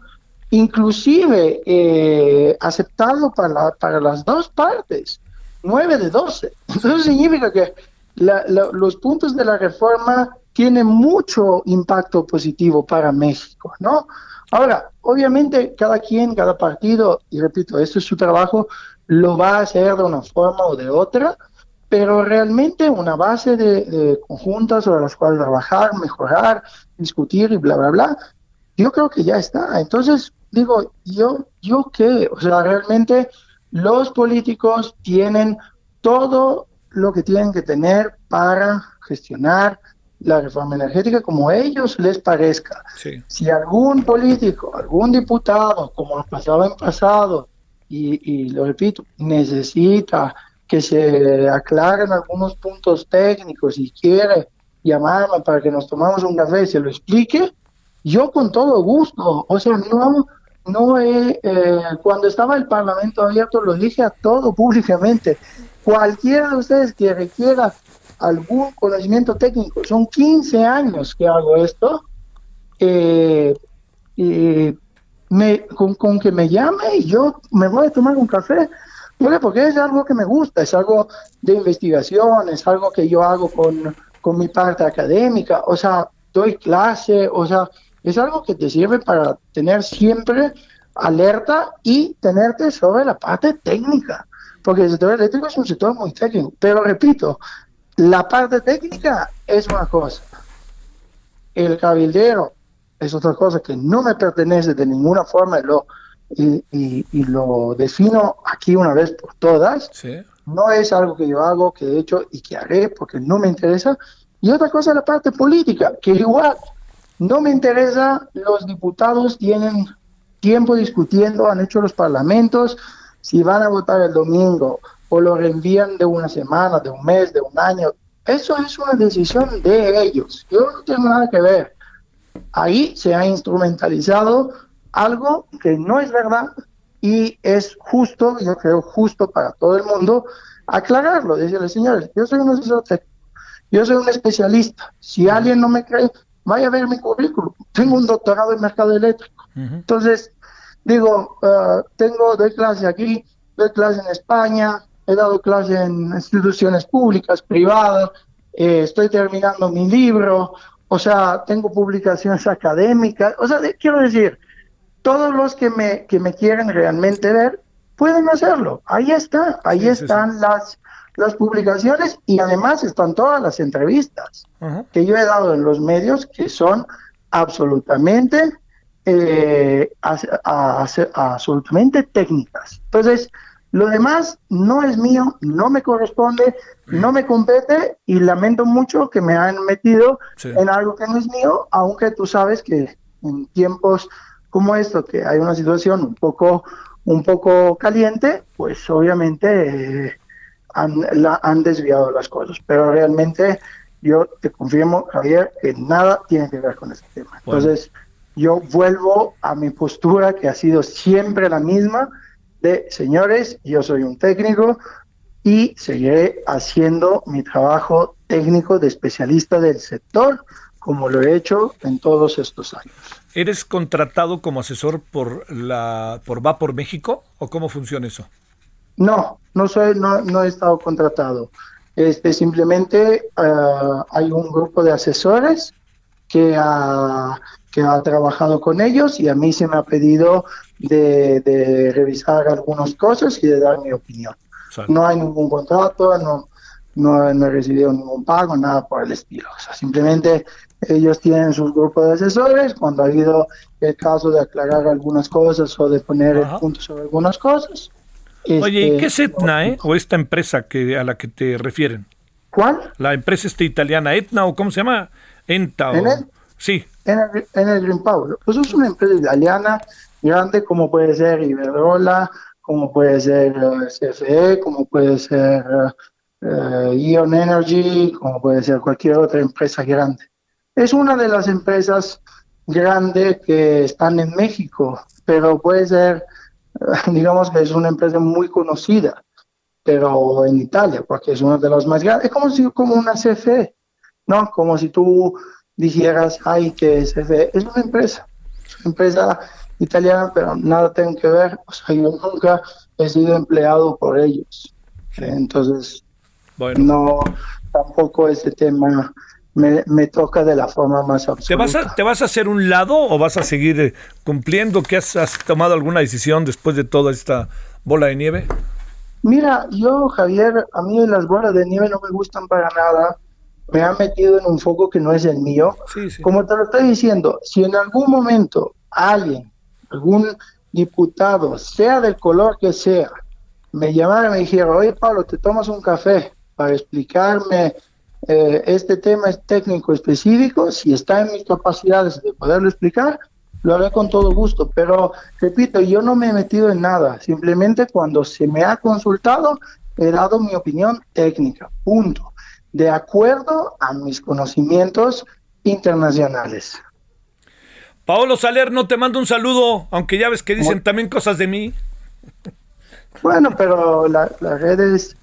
inclusive eh, aceptados para, la- para las dos partes, 9 de 12. Entonces significa que la- la- los puntos de la reforma tienen mucho impacto positivo para México, ¿no? Ahora, obviamente cada quien, cada partido, y repito, esto es su trabajo, lo va a hacer de una forma o de otra, pero realmente una base de, de conjuntas sobre las cuales trabajar, mejorar, discutir y bla, bla, bla, yo creo que ya está. Entonces, digo, yo, yo qué, o sea, realmente los políticos tienen todo lo que tienen que tener para gestionar la reforma energética como a ellos les parezca. Sí. Si algún político, algún diputado, como ha pasado en pasado, y, y lo repito, necesita que se aclaren algunos puntos técnicos y quiere llamarme para que nos tomamos un café y se lo explique, yo con todo gusto, o sea, no, no he, eh, cuando estaba el Parlamento abierto lo dije a todo públicamente, cualquiera de ustedes que requiera algún conocimiento técnico, son 15 años que hago esto, eh, y me, con, con que me llame y yo me voy a tomar un café, porque es algo que me gusta, es algo de investigación, es algo que yo hago con, con mi parte académica, o sea, doy clase, o sea, es algo que te sirve para tener siempre alerta y tenerte sobre la parte técnica, porque el sector eléctrico es un sector muy técnico, pero repito, la parte técnica es una cosa, el cabildero es otra cosa que no me pertenece de ninguna forma y lo, y, y- y lo defino aquí una vez por todas. Sí. No es algo que yo hago, que he hecho y que haré porque no me interesa. Y otra cosa, la parte política, que igual no me interesa, los diputados tienen tiempo discutiendo, han hecho los parlamentos, si van a votar el domingo o lo reenvían de una semana, de un mes, de un año, Eso es una decisión de ellos. Yo no tengo nada que ver. Ahí se ha instrumentalizado algo que no es verdad y es justo, yo creo justo para todo el mundo, aclararlo. Decirle, señores, yo soy un asesor técnico, yo soy un especialista. Si alguien no me cree, vaya a ver mi currículum. Tengo un doctorado en mercado eléctrico. Entonces, digo, ah, tengo, doy clase aquí, doy clase en España, he dado clase en instituciones públicas, privadas, eh, estoy terminando mi libro, o sea, tengo publicaciones académicas, o sea, de- quiero decir, todos los que me, que me quieren realmente ver pueden hacerlo. Ahí está, ahí están Las, las publicaciones y además están todas las entrevistas que yo he dado en los medios que son absolutamente eh, as- absolutamente técnicas. Entonces, lo demás no es mío, no me corresponde, no me compete y lamento mucho que me han metido Sí. en algo que no es mío, aunque tú sabes que en tiempos como esto, que hay una situación un poco, un poco caliente, pues obviamente eh, han, la- han desviado las cosas. Pero realmente yo te confirmo, Javier, que nada tiene que ver con este tema. Bueno. Entonces, yo vuelvo a mi postura que ha sido siempre la misma de, señores, yo soy un técnico y seguiré haciendo mi trabajo técnico de especialista del sector como lo he hecho en todos estos años. ¿Eres contratado como asesor por la por Va por México o cómo funciona eso? No, no soy, no, no he estado contratado. Este, simplemente ah, hay un grupo de asesores que ha, que ha trabajado con ellos y a mí se me ha pedido de, de revisar algunas cosas y de dar mi opinión. No hay ningún contrato, no, no, no he recibido ningún pago, nada por el estilo. O sea, simplemente ellos tienen sus grupos de asesores. Cuando ha habido el caso de aclarar algunas cosas o de poner el punto sobre algunas cosas. Oye, ¿y este, qué es Etna, eh? ¿O esta empresa que a la que te refieren? ¿Cuál? La empresa esta italiana, Etna, o cómo se llama? Enta. o- ¿Enel? Sí. Energy, Energy Green Power. Pues es una empresa italiana grande como puede ser Iberdrola, como puede ser eh, CFE, como puede ser eh, Ion Energy, como puede ser cualquier otra empresa grande. Es una de las empresas grandes que están en México, pero puede ser, digamos que es una empresa muy conocida, pero en Italia, porque es una de las más grandes. Es como, si, como una CFE, ¿no? Como si tú dijeras, ay, que CFE es una empresa, es una empresa italiana, pero nada tengo que ver, o sea, yo nunca he sido empleado por ellos. Entonces, no, tampoco este tema me, me toca de la forma más ¿Te absoluta. vas, a, ¿Te vas a hacer un lado o vas a seguir eh, cumpliendo? ¿Que has, has tomado alguna decisión después de toda esta bola de nieve? Mira, yo, Javier, a mí las bolas de nieve no me gustan para nada. Me han metido en un foco que no es el mío. Como te lo estoy diciendo, si en algún momento alguien, algún diputado, sea del color que sea, me llamara y me dijera, oye Pablo, te tomas un café para explicarme eh, este tema es técnico específico, si está en mis capacidades de poderlo explicar, lo haré con todo gusto. Pero, repito, yo no me he metido en nada. Simplemente cuando se me ha consultado, he dado mi opinión técnica. Punto. De acuerdo a mis conocimientos internacionales. Paolo Salerno, te mando un saludo, aunque ya ves que dicen también cosas de mí. Bueno, pero la- las redes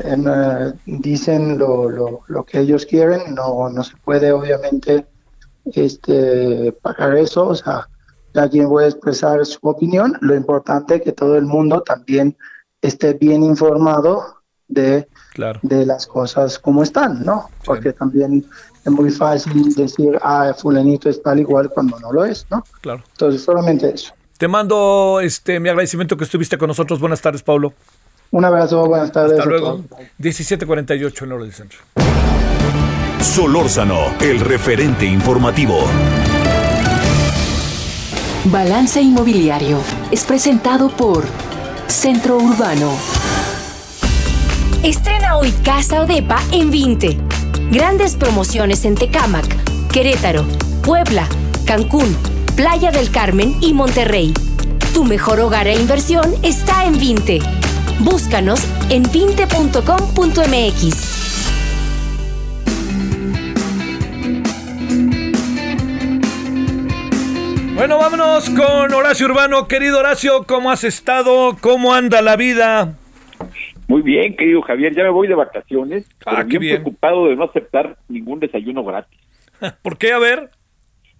em, eh, dicen lo, lo, lo que ellos quieren, no, no se puede obviamente este, pagar eso, o sea, cada quien puede expresar su opinión, lo importante es que todo el mundo también esté bien informado de, Claro. de las cosas como están, ¿no? Porque también es muy fácil decir, ah, fulanito es tal igual cuando no lo es, ¿no? Claro. Entonces, solamente eso. Te mando este mi agradecimiento que estuviste con nosotros. Buenas tardes, Pablo. Un abrazo, buenas tardes. Hasta luego. todos. 1748 en hora del centro. Solórzano, el referente informativo. Balance Inmobiliario es presentado por Centro Urbano. Estrena hoy Casa Odepa en 20. Grandes promociones en Tecámac, Querétaro, Puebla, Cancún, Playa del Carmen y Monterrey. Tu mejor hogar e inversión está en Vinte. Búscanos en vinte.com.mx. Bueno, vámonos con Horacio Urbano. Querido Horacio, ¿cómo has estado? ¿Cómo anda la vida? Muy bien, querido Javier, ya me voy de vacaciones. Ah, pero qué bien bien. preocupado de no aceptar ningún desayuno gratis. ¿Por qué? A ver.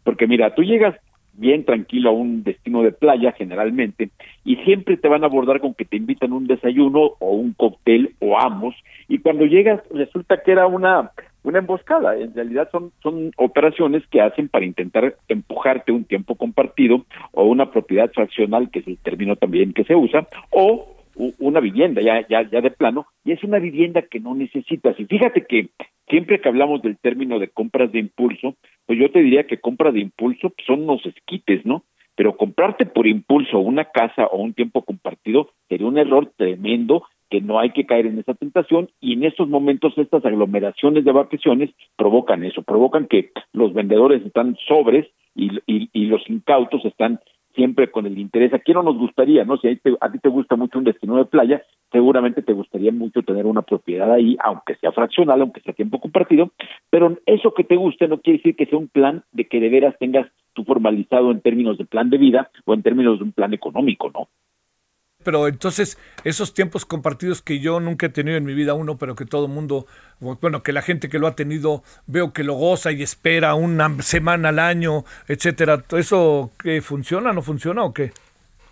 Porque mira, tú llegas bien tranquilo a un destino de playa generalmente y siempre te van a abordar con que te invitan un desayuno o un cóctel o ambos y cuando llegas resulta que era una una emboscada. En realidad son son operaciones que hacen para intentar empujarte un tiempo compartido o una propiedad fraccional que es el término también que se usa o una vivienda ya ya ya de plano y es una vivienda que no necesitas. Y fíjate que siempre que hablamos del término de compras de impulso pues yo te diría que compras de impulso son unos esquites no pero comprarte por impulso una casa o un tiempo compartido sería un error tremendo que no hay que caer en esa tentación y en estos momentos estas aglomeraciones de vacaciones provocan eso, provocan que los vendedores están sobres y, y, y los incautos están siempre con el interés. Aquí no nos gustaría, ¿no? Si a te, a ti te gusta mucho un destino de playa, seguramente te gustaría mucho tener una propiedad ahí, aunque sea fraccional, aunque sea tiempo compartido, pero eso que te guste no quiere decir que sea un plan de que de veras tengas tú formalizado en términos de plan de vida o en términos de un plan económico, ¿no? Pero entonces, esos tiempos compartidos que yo nunca he tenido en mi vida uno, pero que todo el mundo, bueno, que la gente que lo ha tenido, veo que lo goza y espera una semana al año, etcétera. ¿Eso qué funciona, no funciona o qué?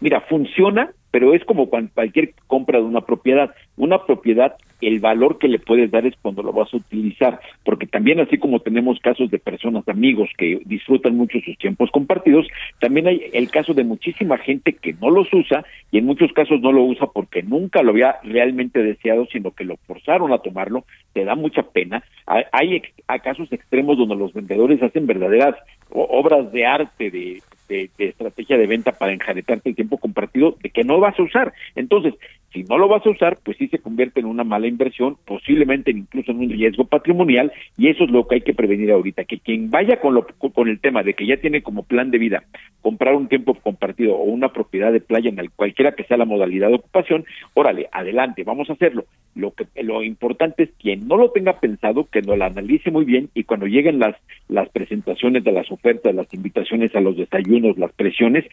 Mira, funciona, pero es como cualquier compra de una propiedad. Una propiedad, el valor que le puedes dar es cuando lo vas a utilizar, porque también así como tenemos casos de personas, amigos que disfrutan mucho sus tiempos compartidos, también hay el caso de muchísima gente que no los usa y en muchos casos no lo usa porque nunca lo había realmente deseado, sino que lo forzaron a tomarlo, te da mucha pena. Hay, hay casos extremos donde los vendedores hacen verdaderas obras de arte, de, de, estrategia de venta para enjaretarte el tiempo compartido de que no vas a usar. Entonces, si no lo vas a usar, pues sí se convierte en una mala inversión, posiblemente incluso en un riesgo patrimonial, y eso es lo que hay que prevenir ahorita, que quien vaya con, lo, con el tema de que ya tiene como plan de vida comprar un tiempo compartido o una propiedad de playa en cualquiera que sea la modalidad de ocupación, órale, adelante, vamos a hacerlo. Lo que lo importante es quien no lo tenga pensado, que no lo analice muy bien y cuando lleguen las las presentaciones de las ofertas, las invitaciones a los desayunos, las presiones,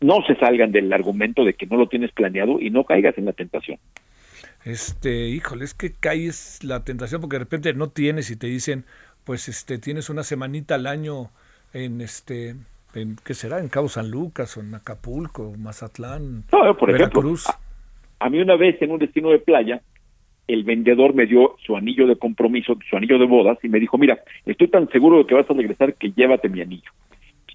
no se salgan del argumento de que no lo tienes planeado y no caigas en la tentación. Este, híjole, es que caes la tentación porque de repente no tienes y te dicen, pues este, tienes una semanita al año en este, en, ¿qué será? En Cabo San Lucas o en Acapulco, Mazatlán, No, por Veracruz. ejemplo, a, a mí una vez en un destino de playa, el vendedor me dio su anillo de compromiso, su anillo de bodas, y me dijo, mira, estoy tan seguro de que vas a regresar que llévate mi anillo.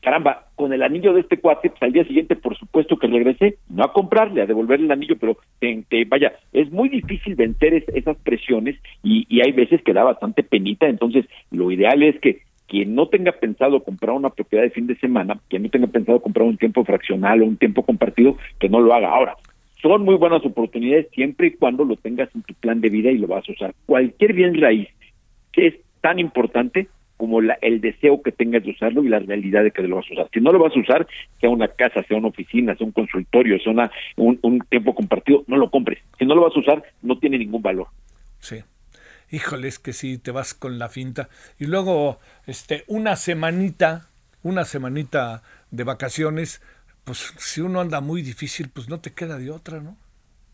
Caramba, con el anillo de este cuate, pues al día siguiente, por supuesto que regresé, no a comprarle, a devolverle el anillo, pero te, vaya, es muy difícil vencer es- esas presiones y, y hay veces que da bastante penita, entonces lo ideal es que quien no tenga pensado comprar una propiedad de fin de semana, quien no tenga pensado comprar un tiempo fraccional o un tiempo compartido, que no lo haga ahora. Son muy buenas oportunidades siempre y cuando lo tengas en tu plan de vida y lo vas a usar. Cualquier bien raíz que es tan importante como la- el deseo que tengas de usarlo y la realidad de que lo vas a usar. Si no lo vas a usar, sea una casa, sea una oficina, sea un consultorio, sea una, un, un tiempo compartido, no lo compres. Si no lo vas a usar, no tiene ningún valor. Sí. Híjole, es que sí, te vas con la finta. Y luego, este, una semanita, una semanita de vacaciones, pues si uno anda muy difícil, pues no te queda de otra, ¿no?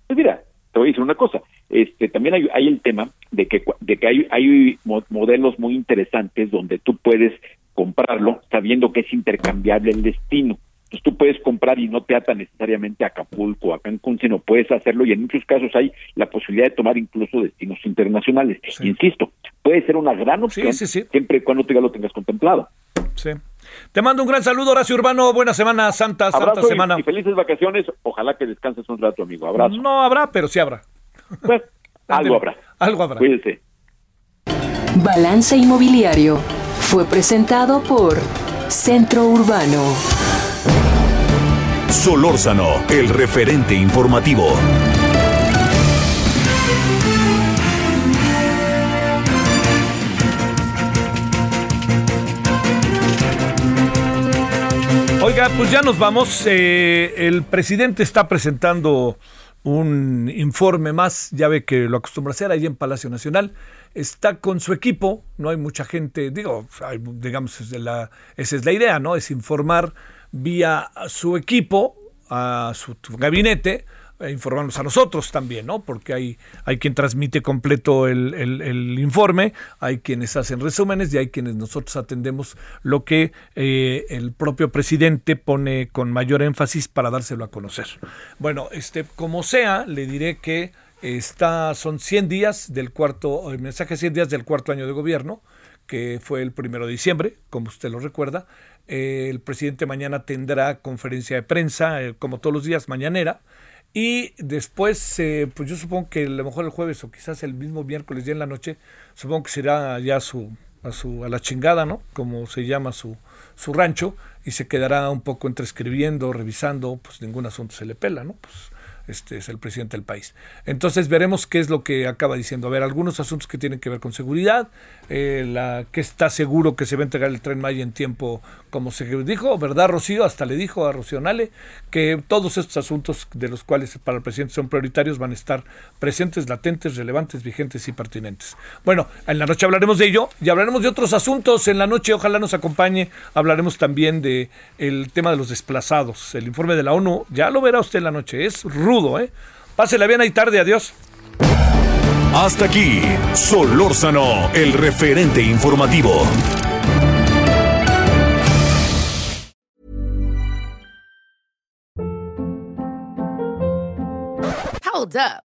Pues mira, te voy a decir una cosa. Este, también hay, hay el tema de que, cua- de que hay, hay mo- modelos muy interesantes donde tú puedes comprarlo sabiendo que es intercambiable el destino. Entonces tú puedes comprar y no te ata necesariamente a Acapulco o a Cancún, sino puedes hacerlo y en muchos casos hay la posibilidad de tomar incluso destinos internacionales. Insisto, puede ser una gran opción siempre y cuando tú ya lo tengas contemplado. Sí. Te mando un gran saludo, Horacio Urbano. Buena semana, Santa, Santa Abrazo y- semana. y felices vacaciones. Ojalá que descanses un rato, amigo. Abrazo. No habrá, pero sí habrá. Pues, algo habrá. Algo habrá. Cuídense. Balance Inmobiliario fue presentado por Centro Urbano. Solórzano, el referente informativo. Oiga, pues ya nos vamos. Eh, el presidente está presentando un informe más, ya ve que lo acostumbra hacer ahí en Palacio Nacional. Está con su equipo, no hay mucha gente, digo, digamos, esa es la idea, ¿no? Es informar vía su equipo, a su gabinete, informarnos a nosotros también, ¿no? Porque hay, hay quien transmite completo el, el, informe, hay quienes hacen resúmenes y hay quienes nosotros atendemos lo que eh, el propio presidente pone con mayor énfasis para dárselo a conocer. Bueno, este, como sea, le diré que está, son 100 días del cuarto, el mensaje 100 días del cuarto año de gobierno, que fue el primero de diciembre, como usted lo recuerda. Eh, el presidente mañana tendrá conferencia de prensa, eh, como todos los días, mañanera y después, eh, pues yo supongo que a lo mejor el jueves o quizás el mismo miércoles ya en la noche, supongo que será ya su, a, su, a la chingada, ¿no? Como se llama su, su rancho, y se quedará un poco entre escribiendo, revisando, pues ningún asunto se le pela, ¿no? Pues este es el presidente del país. Entonces veremos qué es lo que acaba diciendo. A ver, algunos asuntos que tienen que ver con seguridad, eh, la que está seguro que se va a entregar el tren Maya en tiempo, como se dijo, ¿verdad, Rocío? Hasta le dijo a Rocío Nale que todos estos asuntos de los cuales para el presidente son prioritarios van a estar presentes, latentes, relevantes, vigentes y pertinentes. Bueno, en la noche hablaremos de ello y hablaremos de otros asuntos. En la noche, ojalá nos acompañe, hablaremos también de el tema de los desplazados. El informe de la ONU, ya lo verá usted en la noche, es rudo, ¿eh? Pásela bien ahí tarde, adiós. Hasta aquí, Solórzano, el referente informativo. Hold up.